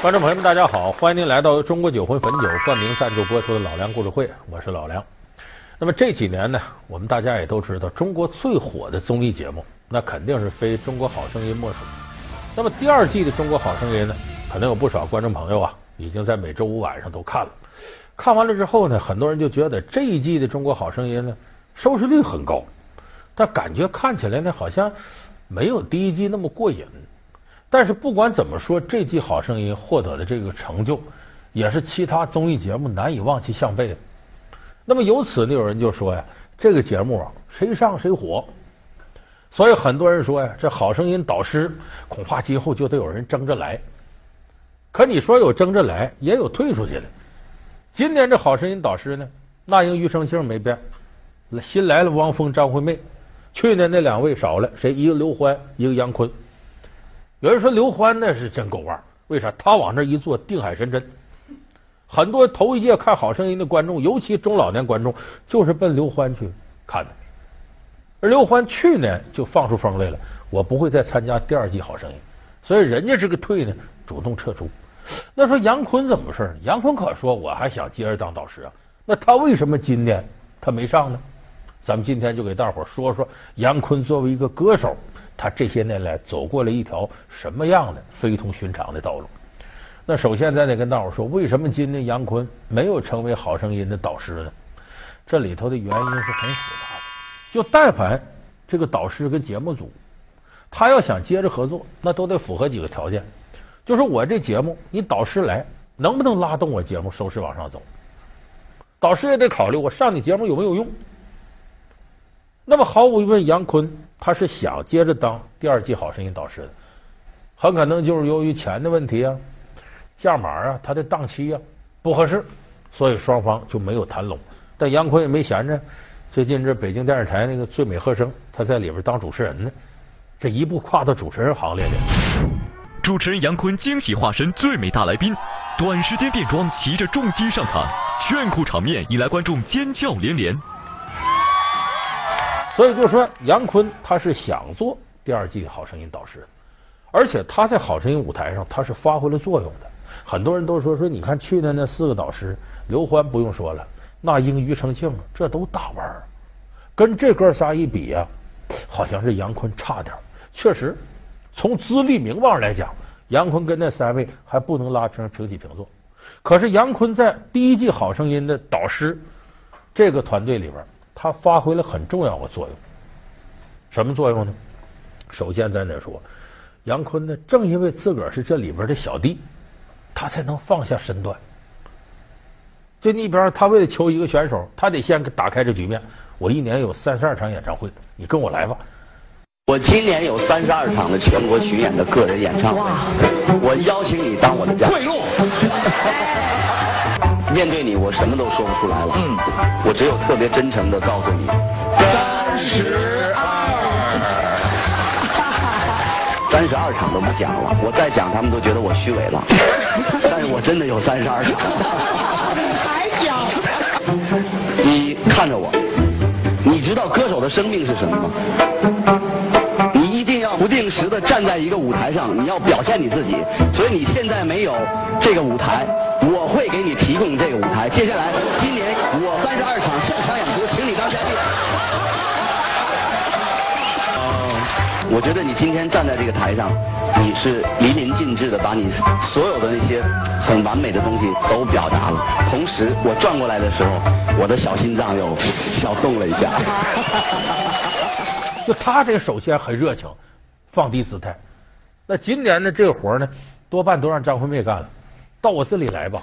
观众朋友们，大家好！欢迎您来到中国酒魂汾酒冠名赞助播出的《老梁故事会》，我是老梁。那么这几年呢，我们大家也都知道，中国最火的综艺节目，那肯定是非《中国好声音》莫属。那么第二季的《中国好声音》呢，可能有不少观众朋友啊，已经在每周五晚上都看了。看完了之后呢，很多人就觉得这一季的《中国好声音》呢，收视率很高，但感觉看起来呢，好像没有第一季那么过瘾。但是不管怎么说，这季《好声音》获得的这个成就，也是其他综艺节目难以望其项背的。那么由此呢，有人就说呀，这个节目啊，谁上谁火。所以很多人说呀，这《好声音》导师恐怕今后就得有人争着来。可你说有争着来，也有退出去的。今年这《好声音》导师呢，那英、庾澄庆没变，新来了汪峰、张惠妹。去年那两位少了，谁？一个刘欢，一个杨坤。有人说刘欢那是真够腕儿，为啥？他往那一坐，定海神针。很多头一届看《好声音》的观众，尤其中老年观众，就是奔刘欢去看的。而刘欢去年就放出风来了，我不会再参加第二季《好声音》，所以人家这个退呢，主动撤出。那说杨坤怎么回事呢？杨坤可说我还想接着当导师啊，那他为什么今年他没上呢？咱们今天就给大伙说说杨坤作为一个歌手。他这些年来走过了一条什么样的非同寻常的道路？那首先咱得跟大伙说，为什么今年杨坤没有成为《好声音》的导师呢？这里头的原因是很复杂的。就但凡这个导师跟节目组，他要想接着合作，那都得符合几个条件。就是我这节目，你导师来能不能拉动我节目收视往上走？导师也得考虑我上你节目有没有用。那么毫无疑问，杨坤他是想接着当第二季《好声音》导师的，很可能就是由于钱的问题啊、价码啊、他的档期啊不合适，所以双方就没有谈拢。但杨坤也没闲着，最近这北京电视台那个《最美和声》，他在里边当主持人呢，这一步跨到主持人行列里。主持人杨坤惊喜化身最美大来宾，短时间变装，骑着重机上场，炫酷场面引来观众尖叫连连。所以就说杨坤他是想做第二季《好声音》导师，而且他在《好声音》舞台上他是发挥了作用的。很多人都说说，你看去年那四个导师，刘欢不用说了，那英、庾澄庆这都大腕儿，跟这哥仨一比呀、啊，好像是杨坤差点。确实，从资历名望来讲，杨坤跟那三位还不能拉平平起平坐。可是杨坤在第一季《好声音》的导师这个团队里边。他发挥了很重要的作用，什么作用呢？首先，咱得说，杨坤呢，正因为自个儿是这里边的小弟，他才能放下身段。就你比方，他为了求一个选手，他得先打开这局面。我一年有三十二场演唱会，你跟我来吧。我今年有三十二场的全国巡演的个人演唱会，我邀请你当我的嘉宾。面对你，我什么都说不出来了。嗯，我只有特别真诚的告诉你，三十二，三十二场都不讲了。我再讲，他们都觉得我虚伪了。但是我真的有三十二场。还讲？你看着我，你知道歌手的生命是什么吗？不定时的站在一个舞台上，你要表现你自己。所以你现在没有这个舞台。我会给你提供这个舞台。接下来，今年我三十二场现场演出，请你当嘉宾。哦，我觉得你今天站在这个台上，你是淋漓尽致的把你所有的那些很完美的东西都表达了。同时，我转过来的时候，我的小心脏又 小动了一下。就他这个首先很热情，放低姿态。那今年的这个活呢，多半都让张惠妹干了。到我这里来吧，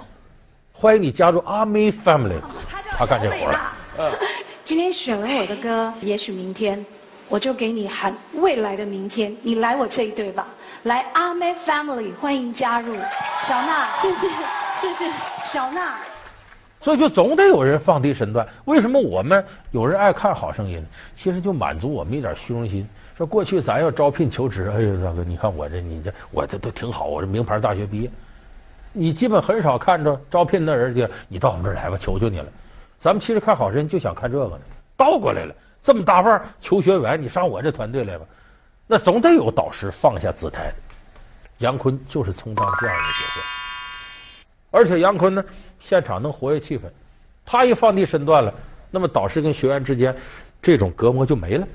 欢迎你加入阿妹 family。她干这活了。嗯，今天选了我的歌，也许明天我就给你喊未来的明天，你来我这一队吧。来阿妹 family，欢迎加入。小娜，谢谢，谢谢小娜。所以就总得有人放低身段。为什么我们有人爱看好声音？其实就满足我们一点虚荣心。说过去咱要招聘求职，哎呦大哥，你看我这你这我这都挺好，我这名牌大学毕业。你基本很少看着招聘的人就，你到我们这儿来吧，求求你了。咱们其实看好人就想看这个呢，倒过来了，这么大腕求学员，你上我这团队来吧，那总得有导师放下姿态的。杨坤就是充当这样一个角色。而且杨坤呢，现场能活跃气氛，他一放低身段了，那么导师跟学员之间这种隔膜就没了，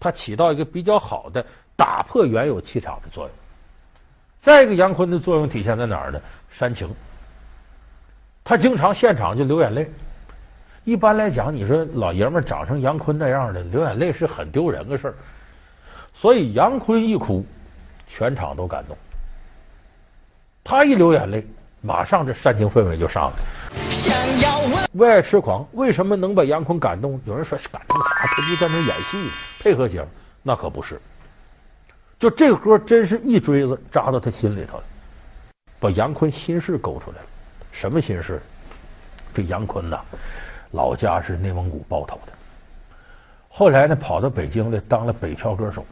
他起到一个比较好的打破原有气场的作用。再一个，杨坤的作用体现在哪儿呢？煽情，他经常现场就流眼泪。一般来讲，你说老爷们长成杨坤那样的，流眼泪是很丢人的事儿。所以杨坤一哭，全场都感动。他一流眼泪，马上这煽情氛围就上来。想要问为爱痴狂为什么能把杨坤感动？有人说是感动啥？他就在那演戏配合节目，那可不是。就这个歌真是一锥子扎到他心里头了，把杨坤心事勾出来了。什么心事？这杨坤呐，老家是内蒙古包头的，后来呢跑到北京来当了北漂歌手。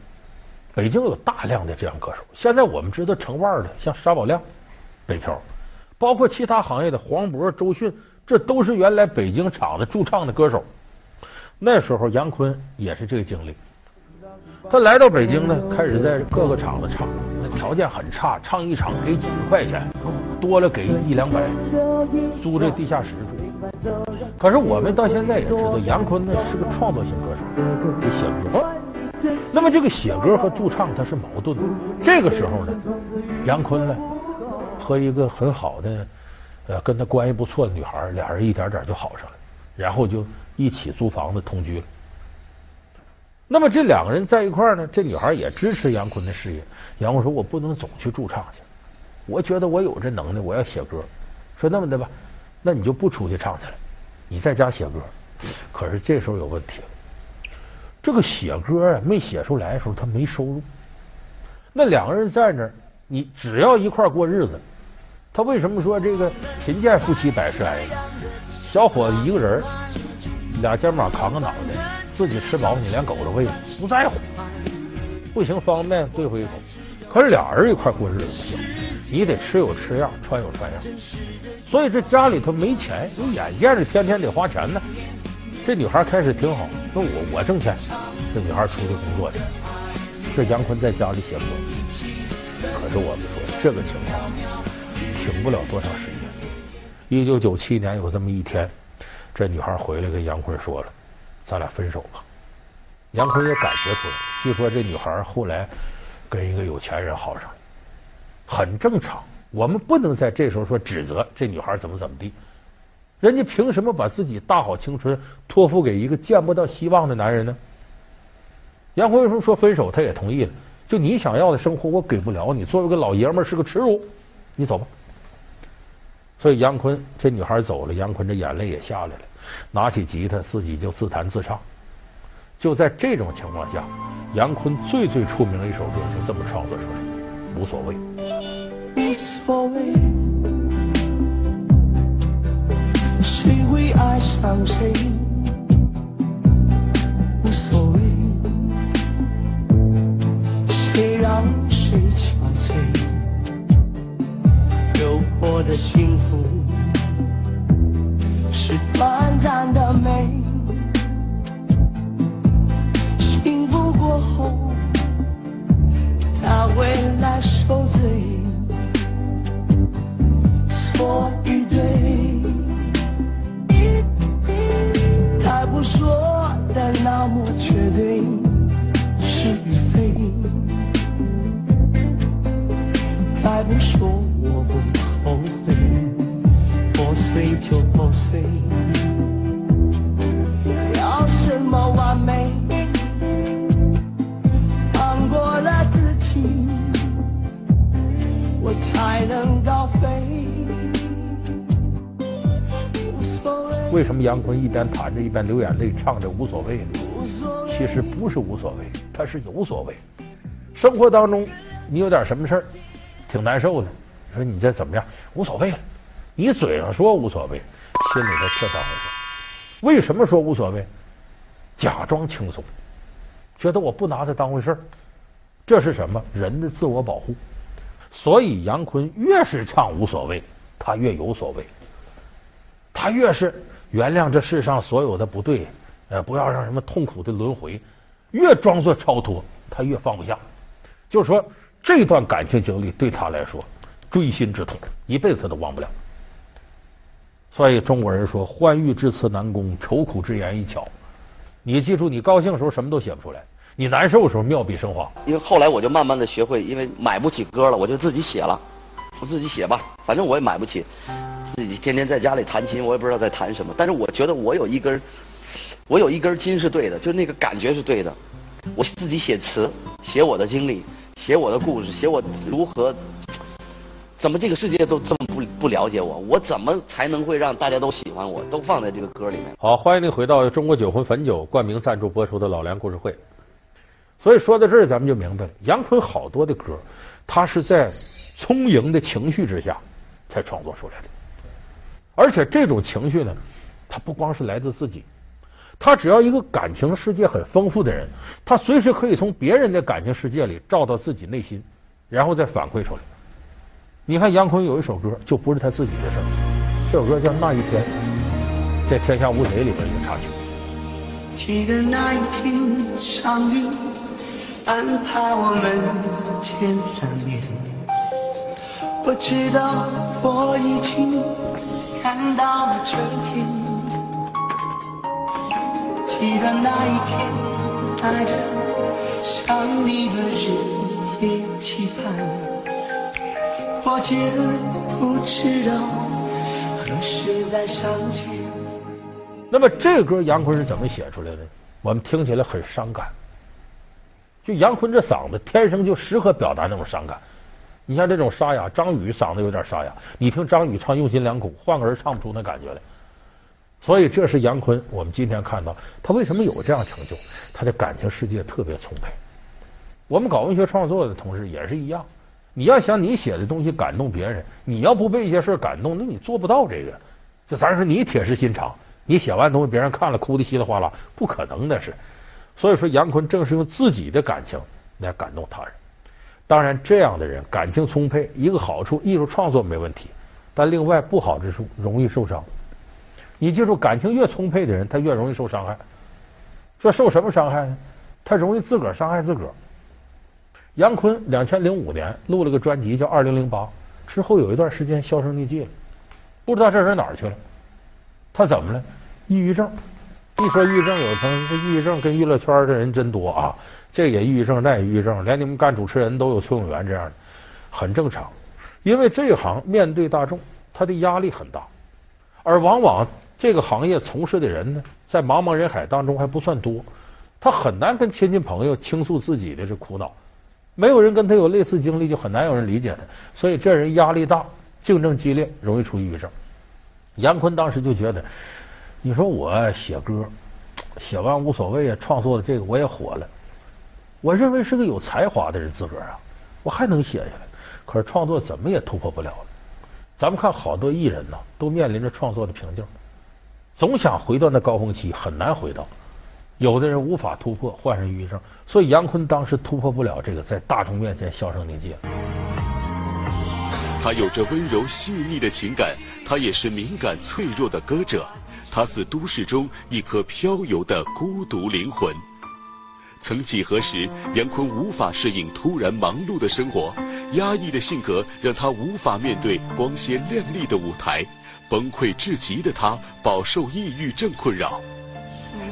北京有大量的这样歌手。现在我们知道成腕的，像沙宝亮，北漂，包括其他行业的黄渤、周迅，这都是原来北京场子驻唱的歌手。那时候杨坤也是这个经历。他来到北京呢，开始在各个场子唱，那条件很差，唱一场给几十块钱，多了给一两百，租这地下室住。可是我们到现在也知道，杨坤呢是个创作型歌手，得写歌。那么这个写歌和驻唱它是矛盾的。这个时候呢，杨坤呢和一个很好的，呃，跟他关系不错的女孩，俩人一点点就好上了，然后就一起租房子同居了。那么这两个人在一块儿呢，这女孩也支持杨坤的事业。杨坤说：“我不能总去驻唱去，我觉得我有这能耐，我要写歌。说那么的吧，那你就不出去唱去了，你在家写歌。可是这时候有问题了，这个写歌啊没写出来的时候，他没收入。那两个人在那儿，你只要一块儿过日子，他为什么说这个贫贱夫妻百事哀呢？小伙子一个人，俩肩膀扛个脑袋。”自己吃饱，你连狗都喂，不在乎。不行，方便对付一口。可是俩人一块过日子不行，你得吃有吃样，穿有穿样。所以这家里头没钱，你眼见着天天得花钱呢。这女孩开始挺好，那我我挣钱。这女孩出去工作去。这杨坤在家里写歌。可是我们说这个情况挺不了多长时间。一九九七年有这么一天，这女孩回来跟杨坤说了。咱俩分手吧，杨坤也感觉出来。据说这女孩后来跟一个有钱人好上了，很正常。我们不能在这时候说指责这女孩怎么怎么地，人家凭什么把自己大好青春托付给一个见不到希望的男人呢？杨坤为什么说分手？他也同意了。就你想要的生活，我给不了你。作为个老爷们儿，是个耻辱。你走吧。所以杨坤这女孩走了，杨坤这眼泪也下来了。拿起吉他，自己就自弹自唱。就在这种情况下，杨坤最最出名的一首歌就这么创作出来，无所谓。无所谓，谁会爱上谁？我的幸福。是短粹。要什么完美？放过了自己，我才能高飞。为什么杨坤一边弹着一边流眼泪，唱着无所谓呢？其实不是无所谓，他是有所谓。生活当中，你有点什么事儿，挺难受的，说你这怎么样？无所谓了。你嘴上说无所谓，心里头特当回事。为什么说无所谓？假装轻松，觉得我不拿他当回事儿，这是什么？人的自我保护。所以杨坤越是唱无所谓，他越有所谓。他越是原谅这世上所有的不对，呃，不要让什么痛苦的轮回，越装作超脱，他越放不下。就说，这段感情经历对他来说，锥心之痛，一辈子都忘不了。所以中国人说“欢愉致辞难攻，愁苦之言易巧”。你记住，你高兴的时候什么都写不出来，你难受的时候妙笔生花。因为后来我就慢慢的学会，因为买不起歌了，我就自己写了，我自己写吧，反正我也买不起，自己天天在家里弹琴，我也不知道在弹什么，但是我觉得我有一根，我有一根筋是对的，就是那个感觉是对的，我自己写词，写我的经历，写我的故事，写我如何。怎么这个世界都这么不了解我？我怎么才能会让大家都喜欢我？都放在这个歌里面。好，欢迎您回到中国酒魂汾酒冠名赞助播出的老梁故事会。所以说到这儿，咱们就明白了，杨坤好多的歌，他是在充盈的情绪之下才创作出来的。而且这种情绪呢，他不光是来自自己，他只要一个感情世界很丰富的人，他随时可以从别人的感情世界里照到自己内心，然后再反馈出来。你看杨坤有一首歌，就不是他自己的事儿。这首歌叫《那一天》，在《天下无贼》里边一个插曲。记得那一天上帝安排我们见上面，我知道我已经看到了春天。记得那一天带着想你的日夜期盼。我竟不知道何时再相见。那么这歌杨坤是怎么写出来的？我们听起来很伤感。就杨坤这嗓子天生就适合表达那种伤感。你像这种沙哑，张宇嗓子有点沙哑，你听张宇唱用心良苦，换个人唱不出那感觉来。所以这是杨坤，我们今天看到他为什么有这样成就？他的感情世界特别充沛。我们搞文学创作的同事也是一样。你要想你写的东西感动别人，你要不被一些事感动，那你做不到这个。就咱说你铁石心肠，你写完东西别人看了哭得稀里哗啦，不可能的是。所以说杨坤正是用自己的感情来感动他人。当然，这样的人感情充沛，一个好处，艺术创作没问题，但另外不好之处容易受伤。你记住，感情越充沛的人，他越容易受伤害。说受什么伤害呢？他容易自个儿伤害自个儿。杨坤两千零五年录了个专辑叫《二零零八》，之后有一段时间销声匿迹了，不知道这人哪儿去了。他怎么了？抑郁症。一说抑郁症，有的朋友说，这抑郁症跟娱乐圈的人真多啊，这也抑郁症，那也抑郁症，连你们干主持人都有崔永元这样的，很正常。因为这一行面对大众，他的压力很大，而往往这个行业从事的人呢，在茫茫人海当中还不算多，他很难跟亲戚朋友倾诉自己的这苦恼。没有人跟他有类似经历，就很难有人理解他。所以这人压力大，竞争激烈，容易出抑郁症。杨坤当时就觉得，你说我写歌，写完无所谓啊，创作的这个我也火了。我认为是个有才华的人自个儿啊，我还能写下来。可是创作怎么也突破不了了。咱们看好多艺人呐，都面临着创作的瓶颈，总想回到那高峰期，很难回到。有的人无法突破，患上抑郁症，所以杨坤当时突破不了这个，在大众面前销声匿迹。他有着温柔细腻的情感，他也是敏感脆弱的歌者，他似都市中一颗飘游的孤独灵魂。曾几何时，杨坤无法适应突然忙碌的生活，压抑的性格让他无法面对光鲜亮丽的舞台，崩溃至极的他饱受抑郁症困扰。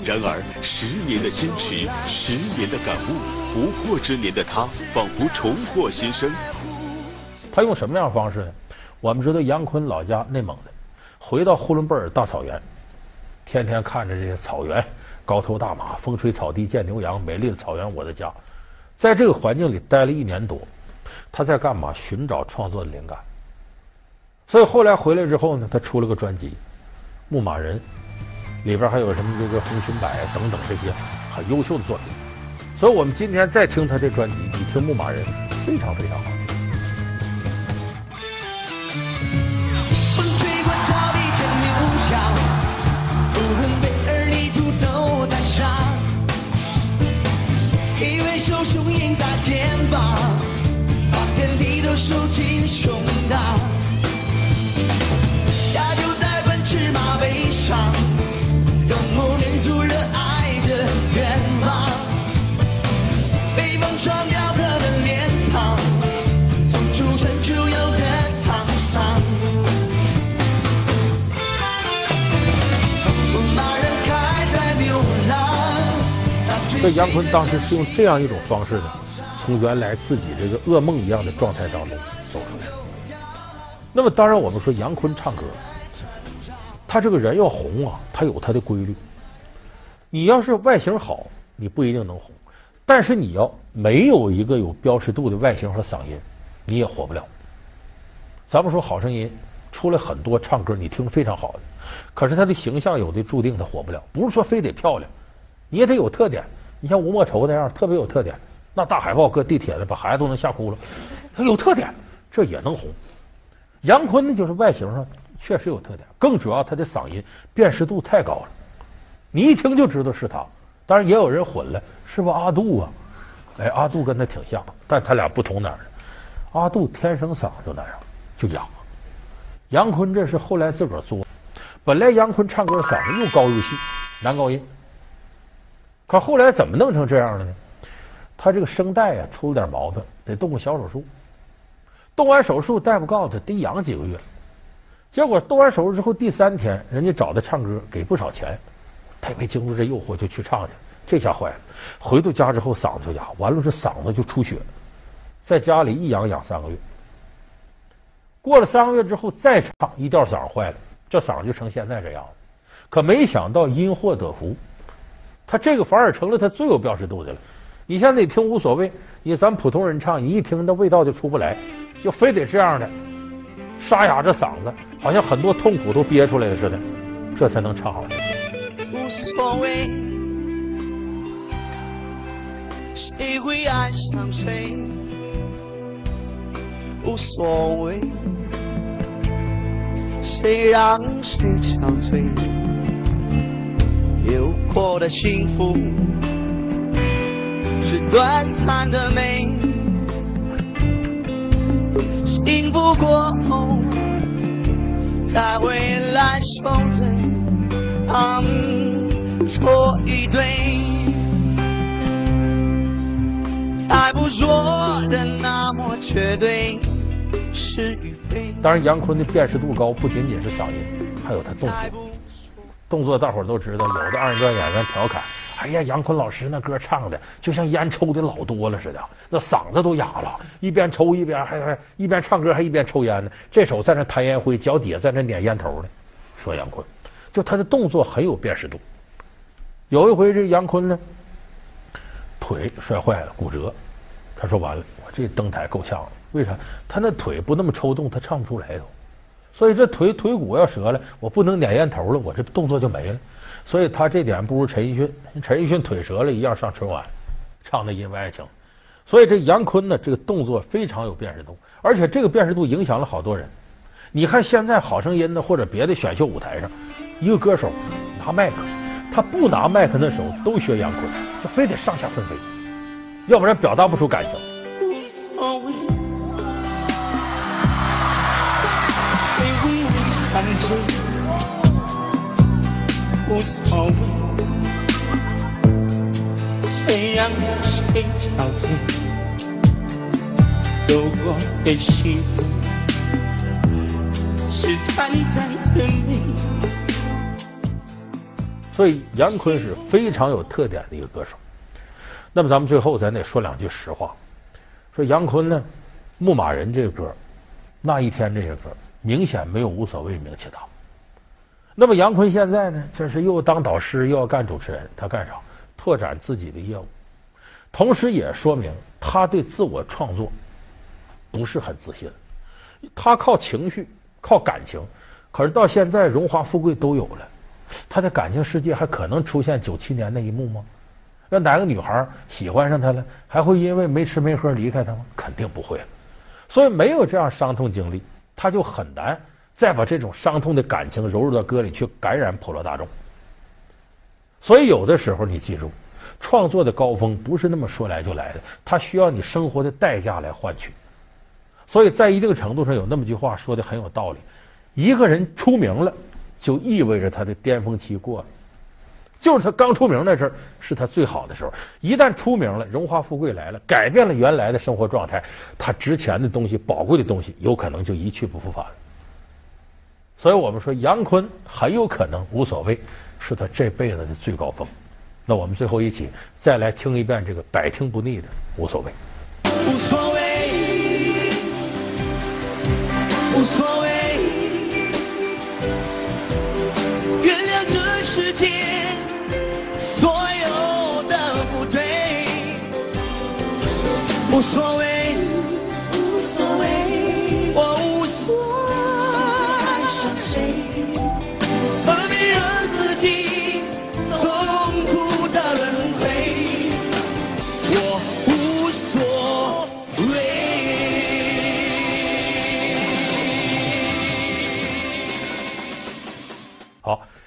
然而，十年的坚持，十年的感悟，不惑之年的他，仿佛重获新生。他用什么样的方式呢？我们知道杨坤老家内蒙的，回到呼伦贝尔大草原，天天看着这些草原，高头大马，风吹草低见牛羊，美丽的草原，我的家。在这个环境里待了一年多，他在干嘛？寻找创作的灵感。所以后来回来之后呢，他出了个专辑《牧马人》。里边还有什么这个红裙摆等等这些很优秀的作品，所以我们今天再听他这专辑，你听《牧马人》非常非常好。风吹过草地见牛羊，呼伦贝尔泥土都带上，一位手雄鹰在肩膀，把天地都收进胸膛，家就在奔驰马背上。所以杨坤当时是用这样一种方式呢，从原来自己这个噩梦一样的状态当中走出来。那么当然，我们说杨坤唱歌，他这个人要红啊，他有他的规律。你要是外形好，你不一定能红；但是你要没有一个有标识度的外形和嗓音，你也火不了。咱们说好声音出来很多唱歌你听非常好的，可是他的形象有的注定他火不了。不是说非得漂亮，你也得有特点。你像吴莫愁那样特别有特点，那大海报搁地铁的，把孩子都能吓哭了。他有特点，这也能红。杨坤呢，就是外形上确实有特点，更主要他的嗓音辨识度太高了，你一听就知道是他。当然也有人混了，是不阿杜啊？哎，阿杜跟他挺像，但他俩不同哪儿呢？阿杜天生嗓就那样，就哑。杨坤这是后来自个儿作，本来杨坤唱歌嗓子又高又细，男高音。可后来怎么弄成这样了呢？他这个声带啊出了点毛病，得动个小手术。动完手术，大夫告诉他得养几个月。结果动完手术之后第三天，人家找他唱歌，给不少钱，他也没经住这诱惑就去唱去，这下坏了。回到家之后嗓子就哑，完了这嗓子就出血，在家里一养养三个月。过了三个月之后再唱，一吊嗓坏了，这嗓子就成现在这样了。可没想到因祸得福，他这个反而成了他最有标识度的了。你现在你听无所谓，你咱普通人唱，你一听那味道就出不来，就非得这样的沙哑着嗓子，好像很多痛苦都憋出来了似的，这才能唱好。无所谓，谁会爱上谁？无所谓，谁让谁憔悴？过的幸福。是短暂的美，醒不过后，在未来受罪，嗯，错一对，才不说的那么绝对，是与非。当然，杨坤的辨识度高，不仅仅是嗓音，还有他动作。动作大伙儿都知道，有的二人转演员调侃。哎呀，杨坤老师那歌唱的就像烟抽的老多了似的，那嗓子都哑了，一边抽一边还还一边唱歌还一边抽烟呢。这手在那弹烟灰，脚底下在那捻烟头呢。说杨坤，就他的动作很有辨识度。有一回这杨坤呢，腿摔坏了，骨折。他说完了，我这登台够呛了。为啥？他那腿不那么抽动，他唱不出来都。所以这腿腿骨要折了，我不能捻烟头了，我这动作就没了。所以他这点不如陈奕迅，陈奕迅腿折了一样上春晚，唱的《因为爱情》。所以这杨坤呢，这个动作非常有辨识度，而且这个辨识度影响了好多人。你看现在《好声音》呢，或者别的选秀舞台上，一个歌手拿麦克，他不拿麦克那时候都学杨坤，就非得上下分飞，要不然表达不出感情。无所谓，谁让谁憔悴？有过的幸福是短暂的美。所以杨坤是非常有特点的一个歌手。那么咱们最后咱得说两句实话，说杨坤呢，《牧马人》这个歌，那一天这些歌明显没有无所谓名气大。那么杨坤现在呢，这是又当导师又要干主持人，他干啥？拓展自己的业务，同时也说明他对自我创作不是很自信。他靠情绪，靠感情，可是到现在荣华富贵都有了，他的感情世界还可能出现九七年那一幕吗？让哪个女孩喜欢上他了，还会因为没吃没喝离开他吗？肯定不会了。所以没有这样伤痛经历，他就很难。再把这种伤痛的感情融入到歌里去，感染普罗大众。所以有的时候你记住，创作的高峰不是那么说来就来的，它需要你生活的代价来换取。所以在一定程度上，有那么句话说的很有道理：一个人出名了，就意味着他的巅峰期过了。就是他刚出名那阵儿是他最好的时候，一旦出名了，荣华富贵来了，改变了原来的生活状态，他值钱的东西、宝贵的东西，有可能就一去不复返了。所以我们说，杨坤很有可能无所谓，是他这辈子的最高峰。那我们最后一起再来听一遍这个百听不腻的，无所谓。无所谓，无所谓，所有的不对，无